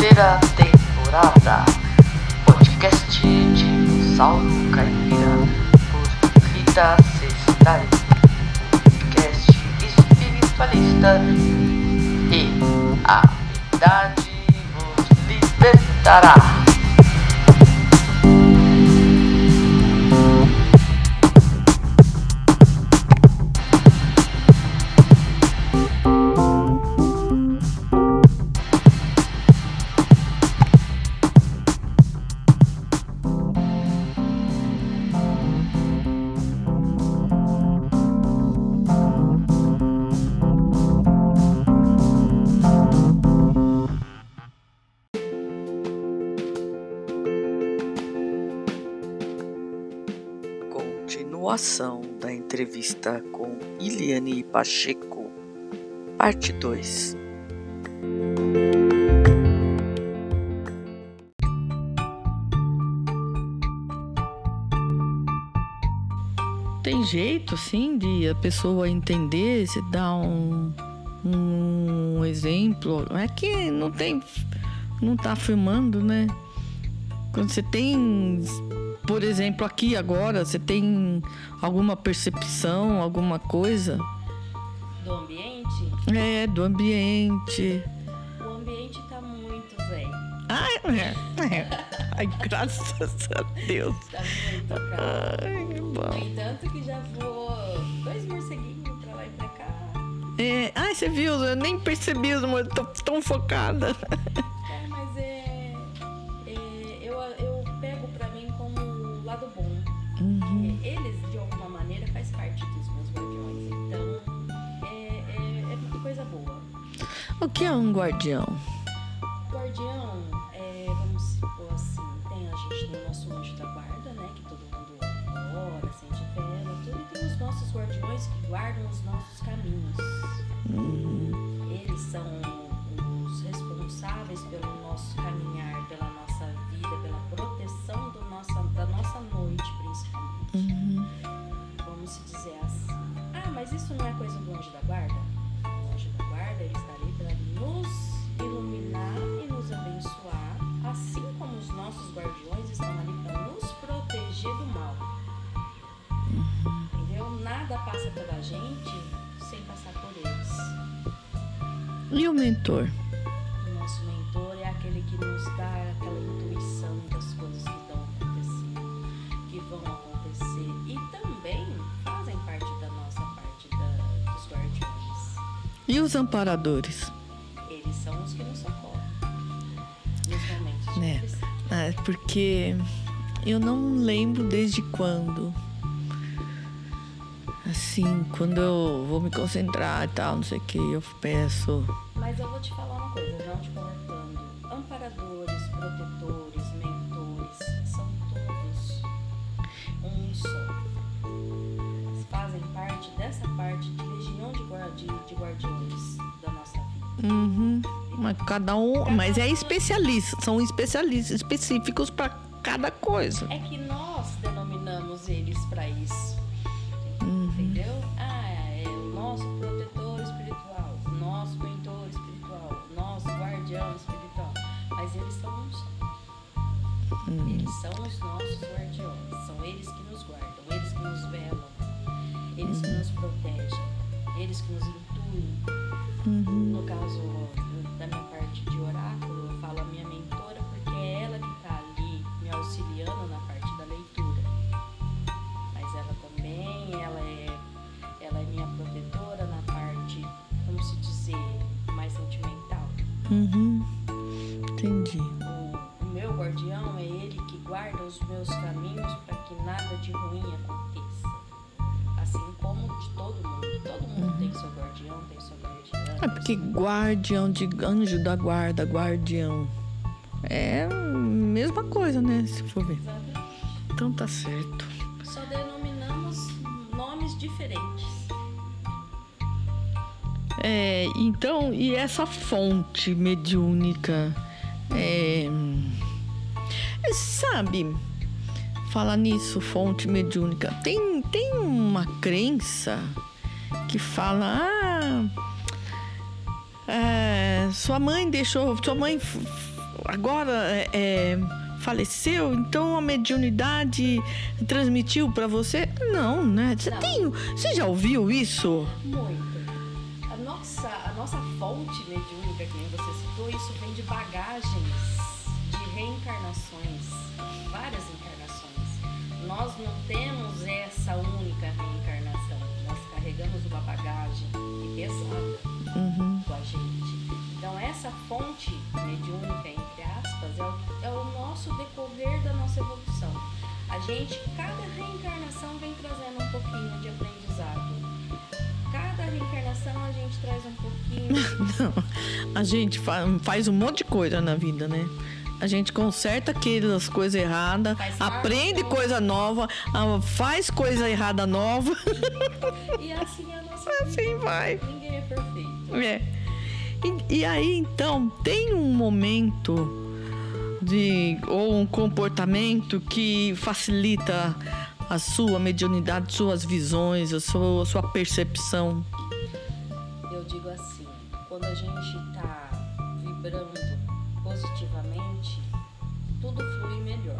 terceira temporada. Podcast Dinossauro Caipira por Rita Cestari. Podcast espiritualista e a verdade vos libertará. Continuação da entrevista com Iliane Pacheco, parte 2. Tem jeito, assim, de a pessoa entender, se dá um, um exemplo. É que não tem. Não tá filmando, né? Quando você tem. Por exemplo, aqui agora, você tem alguma percepção, alguma coisa? Do ambiente? É, do ambiente. O ambiente tá muito velho. Ai, é, é. Ai graças a Deus. Tá muito. Ai, que No bom. entanto que já voou dois morceguinhos pra lá e pra cá. É, ai, você viu? Eu nem percebi, eu tô tão focada. Que é um guardião? Guardião, é, vamos supor assim, tem a gente tem o nosso anjo da guarda, né? Que todo mundo ora, sente vela, tudo. E tem os nossos guardiões que guardam os nossos caminhos. Eles são os responsáveis pelo nosso caminhar, pela nossa Nada passa pela gente sem passar por eles. E o mentor? O nosso mentor é aquele que nos dá aquela intuição das coisas que estão acontecendo, que vão acontecer e também fazem parte da nossa parte da- dos guardiões. E os amparadores? Eles são os que nos socorrem nos momentos de aflição. Ah, porque eu não lembro desde quando. Assim, quando eu vou me concentrar e tal, não sei o que, eu peço. Mas eu vou te falar uma coisa, não te cortando. Amparadores, protetores, mentores, são todos um só. Fazem parte dessa parte de legião de, guar- de- guardiões da nossa vida. Uhum. Mas cada um. Mas é especialista, são especialistas específicos para cada coisa. É que nós Eles são os nossos guardiões. São eles que nos guardam, eles que nos velam, eles que nos protegem, eles que nos intuem. Uhum. No caso da minha parte de oráculo, eu falo a minha mentora porque é ela que está ali me auxiliando na parte da leitura. Mas ela também, ela é, ela é minha protetora na parte, como se dizer, mais sentimental. Uhum. Entendi. Meu guardião é ele que guarda os meus caminhos para que nada de ruim aconteça. Assim como de todo mundo. Todo mundo tem seu guardião, tem sua guardiã. É porque guardião de anjo da guarda, guardião. É a mesma coisa, né? Se for ver. Exatamente. Então tá certo. Só denominamos nomes diferentes. É, então, e essa fonte mediúnica? É, sabe, falar nisso, fonte mediúnica, tem, tem uma crença que fala: ah, é, sua mãe deixou, sua mãe agora é, é, faleceu, então a mediunidade transmitiu para você? Não, né? Você tem, você já ouviu isso? Muito. A nossa, a nossa fonte mediúnica, que você citou, isso vem de bagagens, reencarnações, várias encarnações. Nós não temos essa única reencarnação. Nós carregamos uma bagagem pesada Uhum. com a gente. Então essa fonte mediúnica, entre aspas, é o, é o nosso decorrer da nossa evolução. A gente, cada reencarnação vem trazendo um pouquinho de aprendizado. Cada reencarnação a gente traz um pouquinho Não, a gente fa- faz um monte de coisa na vida, né? A gente conserta aquelas coisas erradas, aprende arte. coisa nova, faz coisa errada nova. E assim é a nossa Assim vida. vai. Ninguém é perfeito. É. E, e aí, então, tem um momento de ou um comportamento que facilita a sua mediunidade, suas visões, a sua, a sua percepção. Eu digo assim, quando a gente tá vibrando positivamente, tudo flui melhor.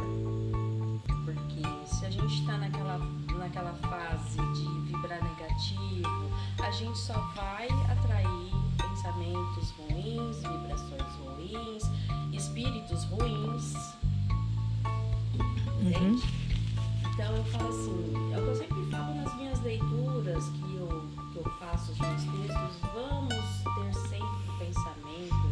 Porque se a gente tá naquela, naquela fase de vibrar negativo, a gente só vai atrair pensamentos ruins, vibrações ruins, espíritos ruins. Entende? Então eu falo assim, é o que eu sempre falo nas minhas leituras que eu, que eu faço os meus textos, vamos ter sempre o pensamento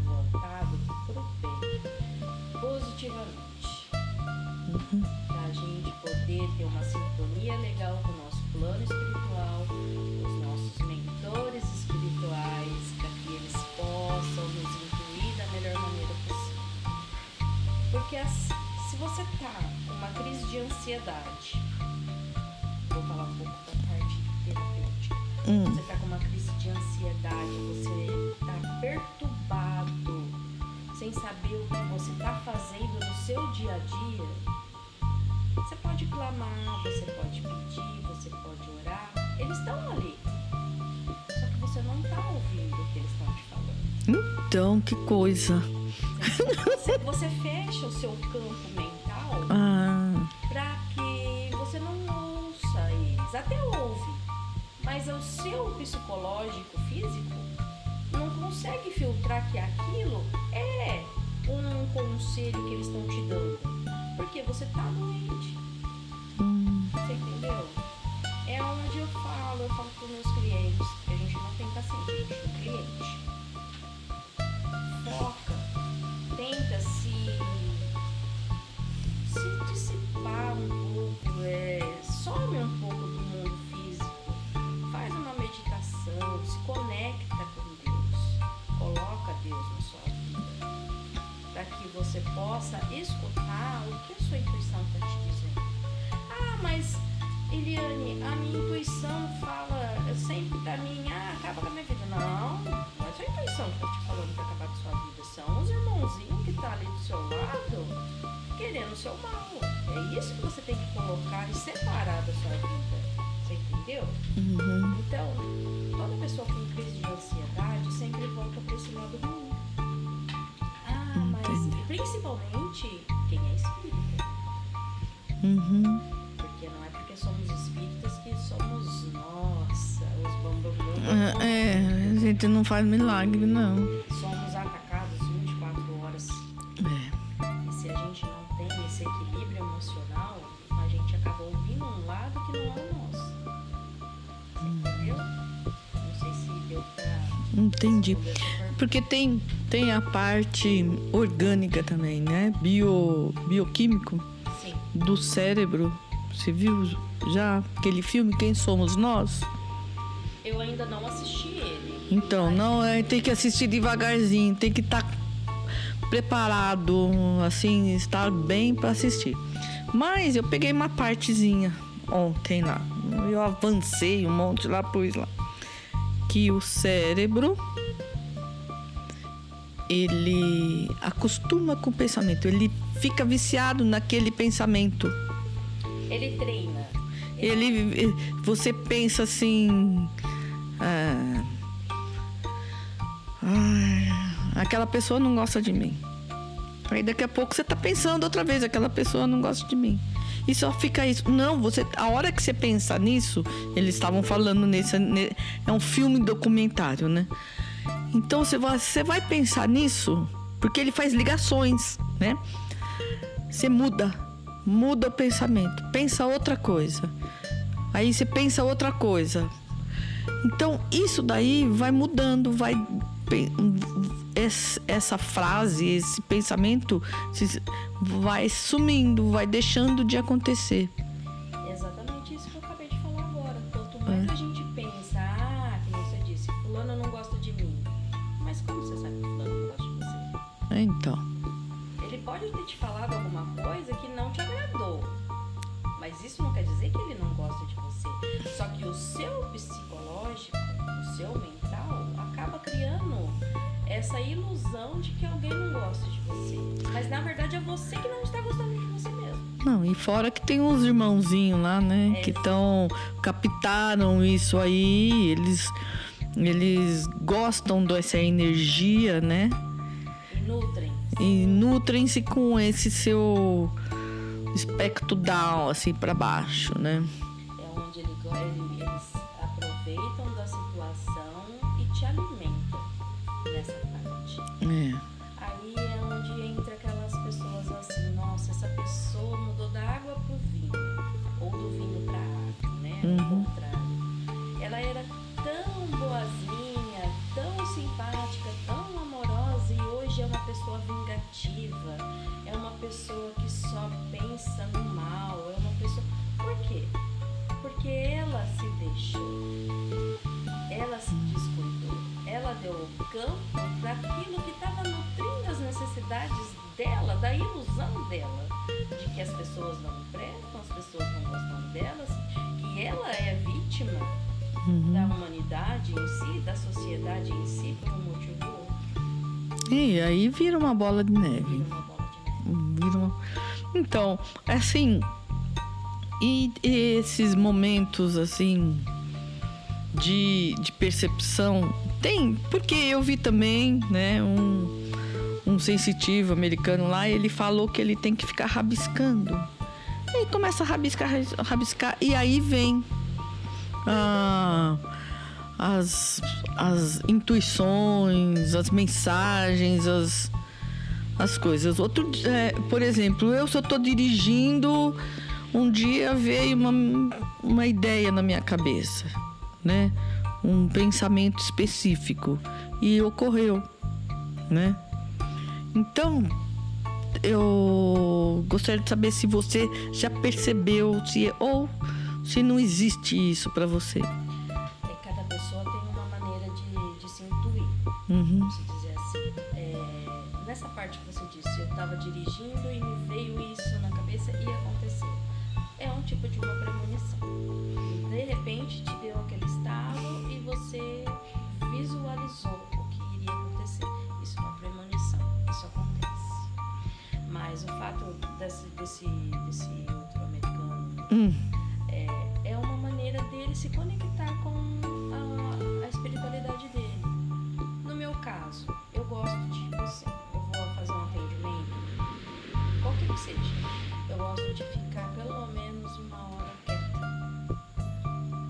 poder ter uma sintonia legal com o nosso plano espiritual, os nossos mentores espirituais, para que eles possam nos incluir da melhor maneira possível. Porque as- se você tá com uma crise de ansiedade, vou falar um pouco da parte terapêutica. Hum, Você tá com uma crise de ansiedade, você tá perturbado, sem saber o que você tá fazendo no seu dia a dia. Você pode clamar, você pode pedir, você pode orar. Eles estão ali. Só que você não tá ouvindo o que eles estão te falando. então, que coisa. Você, você fecha o seu campo mental Ah, para que você não ouça eles. Até ouve, mas o seu psicológico físico não consegue filtrar que aquilo é um conselho que eles estão te dando. Porque você tá doente. Você entendeu? É onde eu falo, eu falo para meus clientes, a gente não tem paciente, a gente tem cliente. O seu mal. É isso que você tem que colocar e separar da sua vida. Você entendeu? uhum. Então, toda pessoa com crise de ansiedade sempre volta pra esse lado ruim. Ah, mas Entendi. principalmente quem é espírita. Uhum. Porque não é porque somos espíritas que somos, nossa, os bambambam. Ah, É, a gente não faz milagre, não. Entendi. Porque tem, tem a parte orgânica também, né? Bio, bioquímico Sim. do cérebro. Você viu já aquele filme Quem Somos Nós? Eu ainda não assisti ele. Então, não é, tem que assistir devagarzinho, tem que estar preparado, assim, estar bem para assistir. Mas eu peguei uma partezinha ontem lá. Eu avancei um monte lá, pus lá. Que o cérebro ele acostuma com o pensamento, ele fica viciado naquele pensamento. Ele treina. Ele, você pensa assim, ah, "Ai, aquela pessoa não gosta de mim. Aí daqui a pouco você tá pensando outra vez, aquela pessoa não gosta de mim. E só fica isso. Não, você, a hora que você pensa nisso, eles estavam falando nesse, é um filme documentário, né? Então você vai, você vai pensar nisso, porque ele faz ligações, né? Você muda, muda o pensamento, pensa outra coisa. Aí você pensa outra coisa. Então isso daí vai mudando, vai essa frase, esse pensamento vai sumindo, vai deixando de acontecer. Exatamente isso que eu acabei de falar agora. Quanto mais é. a gente pensa, ah, como você disse, fulano não gosta de mim. Mas como você sabe que fulano não gosta de você? É, então. Ele pode ter te falado alguma coisa que não te agradou. Mas isso não quer dizer que ele não gosta de você. Só que o seu psicológico, o seu mental, essa ilusão de que alguém não gosta de você. Mas na verdade é você que não está gostando de você mesmo. Não, e fora que tem uns irmãozinhos lá, né? É. Que estão. captaram isso aí, eles. Eles gostam dessa energia, né? E nutrem. E nutrem-se com esse seu espectro down, assim, para baixo, né? É onde ele, ele, pessoa que só pensa no mal, é uma pessoa. Por quê? Porque ela se deixou, ela se descuidou, ela deu o campo daquilo que estava nutrindo as necessidades dela, da ilusão dela, de que as pessoas não prestam, as pessoas não gostam delas, que ela é vítima uhum. da humanidade em si, da sociedade em si, por um motivo ou outro. E aí vira uma bola de neve. Então, assim, e esses momentos assim de, de percepção tem, porque eu vi também, né, um, um sensitivo americano lá, ele falou que ele tem que ficar rabiscando. E começa a rabiscar, rabiscar, e aí vem ah, as, as intuições, as mensagens, as, as coisas. Outro, é, por exemplo, eu só estou dirigindo, um dia veio uma, uma ideia na minha cabeça, né? Um pensamento específico e ocorreu, né? Então, eu gostaria de saber se você já percebeu se ou se não existe isso para você. É, cada pessoa tem uma maneira de, de se intuir, uhum. Disse, eu estava dirigindo e me veio isso na cabeça e aconteceu. É um tipo de uma premonição. De repente te deu aquele estalo e você visualizou o que iria acontecer. Isso é uma premonição, isso acontece. Mas o fato desse, desse, desse outro americano. Hum se conectar com a, a espiritualidade dele. No meu caso, eu gosto de que seja. Eu gosto de ficar pelo menos uma hora quieta,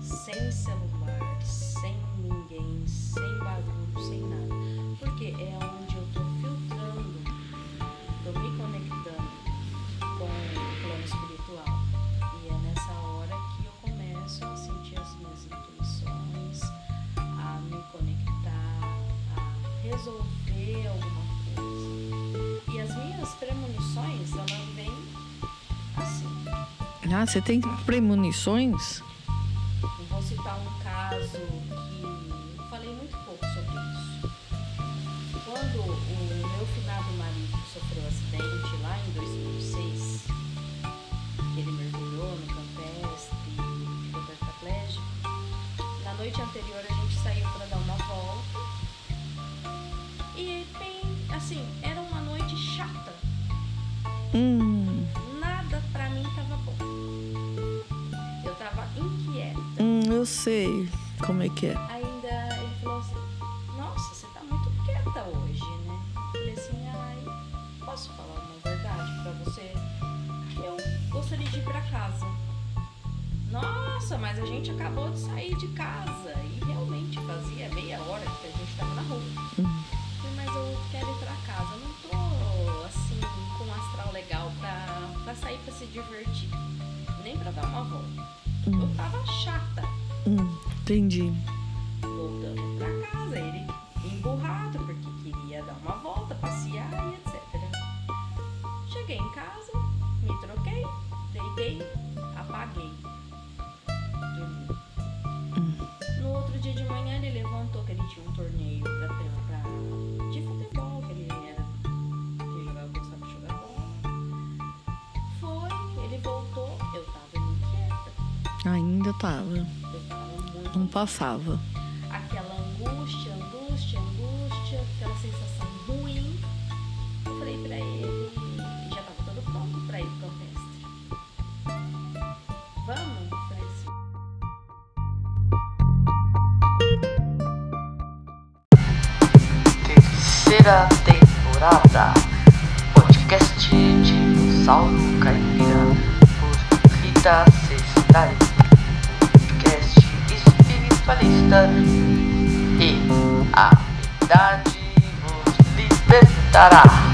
sem celular, sem ninguém, sem barulho, sem nada. Porque é onde eu tô filtrando, tô me conectando com o plano espiritual. E é nessa hora que eu começo a sentir as minhas intuições, a me conectar, a resolver Ah, você tem premonições? Eu vou citar um caso que eu falei muito pouco sobre isso. Quando o meu finado marido sofreu um acidente lá em 2006, que ele mergulhou no campestre ficou tetraplégico, na noite anterior a gente saiu para dar uma volta e bem, assim, era uma noite chata. Hum. Eu sei como é que é. Hum, entendi. Voltando pra casa, ele emburrado porque queria dar uma volta, passear e etc. Cheguei em casa, me troquei, deitei, apaguei. Dormi. No outro dia de manhã ele levantou que ele tinha um torneio pra pra, de futebol, que ele era que jogava, gostava de jogar bola. Foi, ele voltou, eu tava inquieta, Ainda tava. Não passava. aquela angústia, angústia, angústia, aquela sensação ruim. Eu falei pra ele, e já tava todo pronto pra ir pro campestre. Vamos? Terceira temporada. Podcast Dinossauro Caipira. Por Rita Sestari. E a verdade vos libertará.